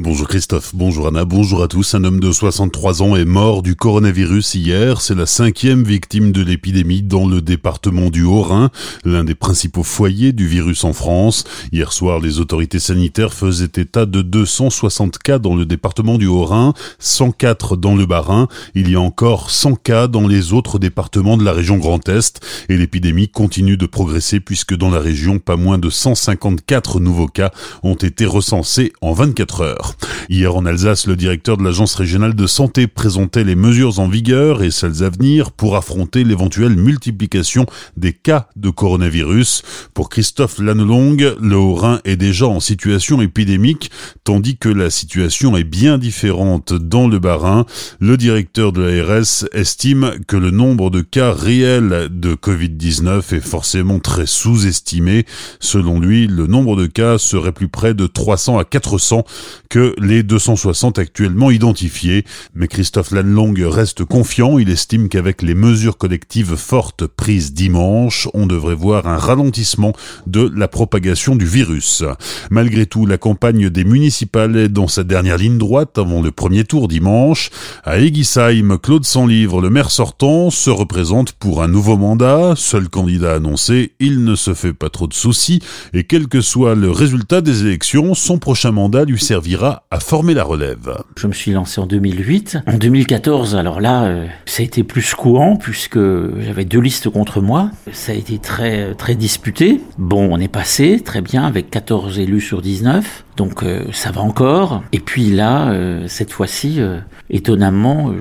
Bonjour Christophe, bonjour Anna, bonjour à tous. Un homme de 63 ans est mort du coronavirus hier. C'est la cinquième victime de l'épidémie dans le département du Haut-Rhin, l'un des principaux foyers du virus en France. Hier soir, les autorités sanitaires faisaient état de 260 cas dans le département du Haut-Rhin, 104 dans le Bas-Rhin. Il y a encore 100 cas dans les autres départements de la région Grand Est et l'épidémie continue de progresser puisque dans la région, pas moins de 154 nouveaux cas ont été recensés en 24 heures. Hier en Alsace, le directeur de l'Agence régionale de santé présentait les mesures en vigueur et celles à venir pour affronter l'éventuelle multiplication des cas de coronavirus. Pour Christophe Lannelong, le Haut-Rhin est déjà en situation épidémique, tandis que la situation est bien différente dans le Bas-Rhin. Le directeur de l'ARS estime que le nombre de cas réels de Covid-19 est forcément très sous-estimé. Selon lui, le nombre de cas serait plus près de 300 à 400 que les 260 actuellement identifiés. Mais Christophe Lanlong reste confiant. Il estime qu'avec les mesures collectives fortes prises dimanche, on devrait voir un ralentissement de la propagation du virus. Malgré tout, la campagne des municipales est dans sa dernière ligne droite avant le premier tour dimanche. À Egisheim, Claude Sanlivre, le maire sortant, se représente pour un nouveau mandat. Seul candidat annoncé, il ne se fait pas trop de soucis et quel que soit le résultat des élections, son prochain mandat lui servira à former la relève. Je me suis lancé en 2008. En 2014, alors là, euh, ça a été plus secouant puisque j'avais deux listes contre moi. Ça a été très très disputé. Bon, on est passé très bien avec 14 élus sur 19. Donc euh, ça va encore. Et puis là, euh, cette fois-ci, étonnamment,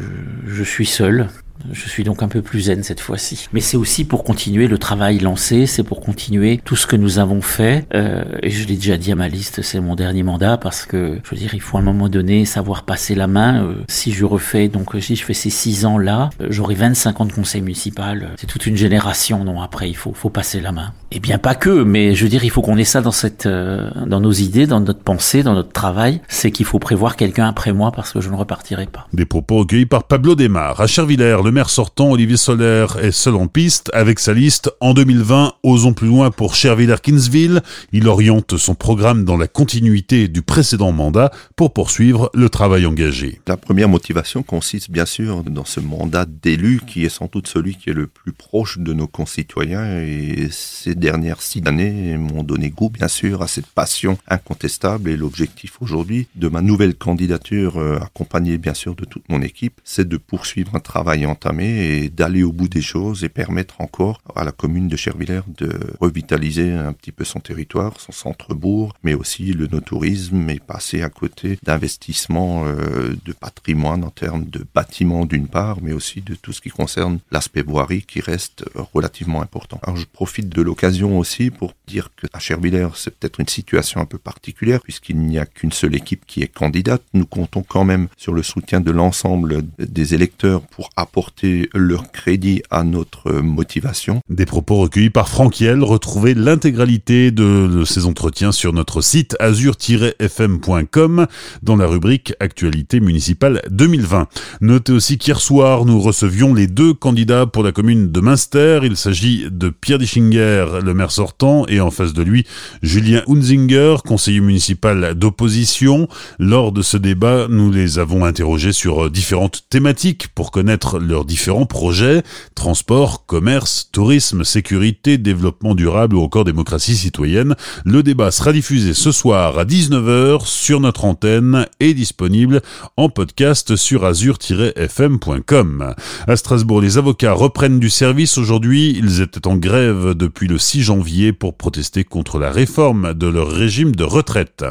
je suis seul. Je suis donc un peu plus zen cette fois-ci. Mais c'est aussi pour continuer le travail lancé, c'est pour continuer tout ce que nous avons fait. Euh, et je l'ai déjà dit à ma liste, c'est mon dernier mandat parce que, je veux dire, il faut à un moment donné savoir passer la main. Euh, si je refais, donc si je fais ces six ans là, euh, j'aurai 25 ans de conseil municipal. C'est toute une génération. Non, après, il faut, faut passer la main. Et eh bien pas que, mais je veux dire, il faut qu'on ait ça dans cette, euh, dans nos idées, dans notre pensée, dans notre travail. C'est qu'il faut prévoir quelqu'un après moi parce que je ne repartirai pas. Des propos recueillis par Pablo Desmar. À Chervillers, le maire sortant, Olivier Solaire, est seul en piste avec sa liste. En 2020, osons plus loin pour Chervillers-Kinsville. Il oriente son programme dans la continuité du précédent mandat pour poursuivre le travail engagé. La première motivation consiste bien sûr dans ce mandat d'élu qui est sans doute celui qui est le plus proche de nos concitoyens et ces dernières six années m'ont donné goût bien sûr à cette passion incontestable et l'objectif aujourd'hui de ma nouvelle candidature euh, accompagnée bien sûr de toute mon équipe c'est de poursuivre un travail entamé et d'aller au bout des choses et permettre encore à la commune de Chervillers de revitaliser un petit peu son territoire, son centre-bourg, mais aussi le no-tourisme et passer à côté d'investissements euh, de patrimoine en termes de bâtiments d'une part, mais aussi de tout ce qui concerne l'aspect voirie qui reste relativement important. Alors je profite de l'occasion aussi pour dire que à Chervillers, c'est peut-être une situation un peu particulière puisqu'il n'y a qu'une seule équipe qui est candidate. Nous comptons quand même sur le soutien de l'ensemble des électeurs pour apporter leur crédit à notre motivation. Des propos recueillis par Franck Hiel. Retrouvez l'intégralité de ces entretiens sur notre site azur-fm.com dans la rubrique Actualité municipale 2020. Notez aussi qu'hier soir, nous recevions les deux candidats pour la commune de Münster. Il s'agit de Pierre Dischinger, le maire sortant, et en face de lui, Julien Hunzinger, conseiller municipal d'opposition. Lors de ce débat, nous les avons interrogés sur différentes thématiques pour connaître leurs différents projets, transport, commerce, tourisme, sécurité, développement durable ou encore démocratie citoyenne. Le débat sera diffusé ce soir à 19h sur notre antenne et disponible en podcast sur azur-fm.com. À Strasbourg, les avocats reprennent du service aujourd'hui. Ils étaient en grève depuis le 6 janvier pour protester contre la réforme de leur régime de retraite.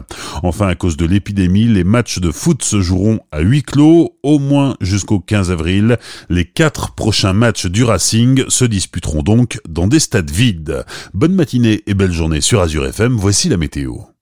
Enfin, à cause de l'épidémie, les matchs de foot se joueront à huis clos, au moins jusqu'au 15 avril. Les quatre prochains matchs du Racing se disputeront donc dans des stades vides. Bonne matinée et belle journée sur Azure FM, voici la météo.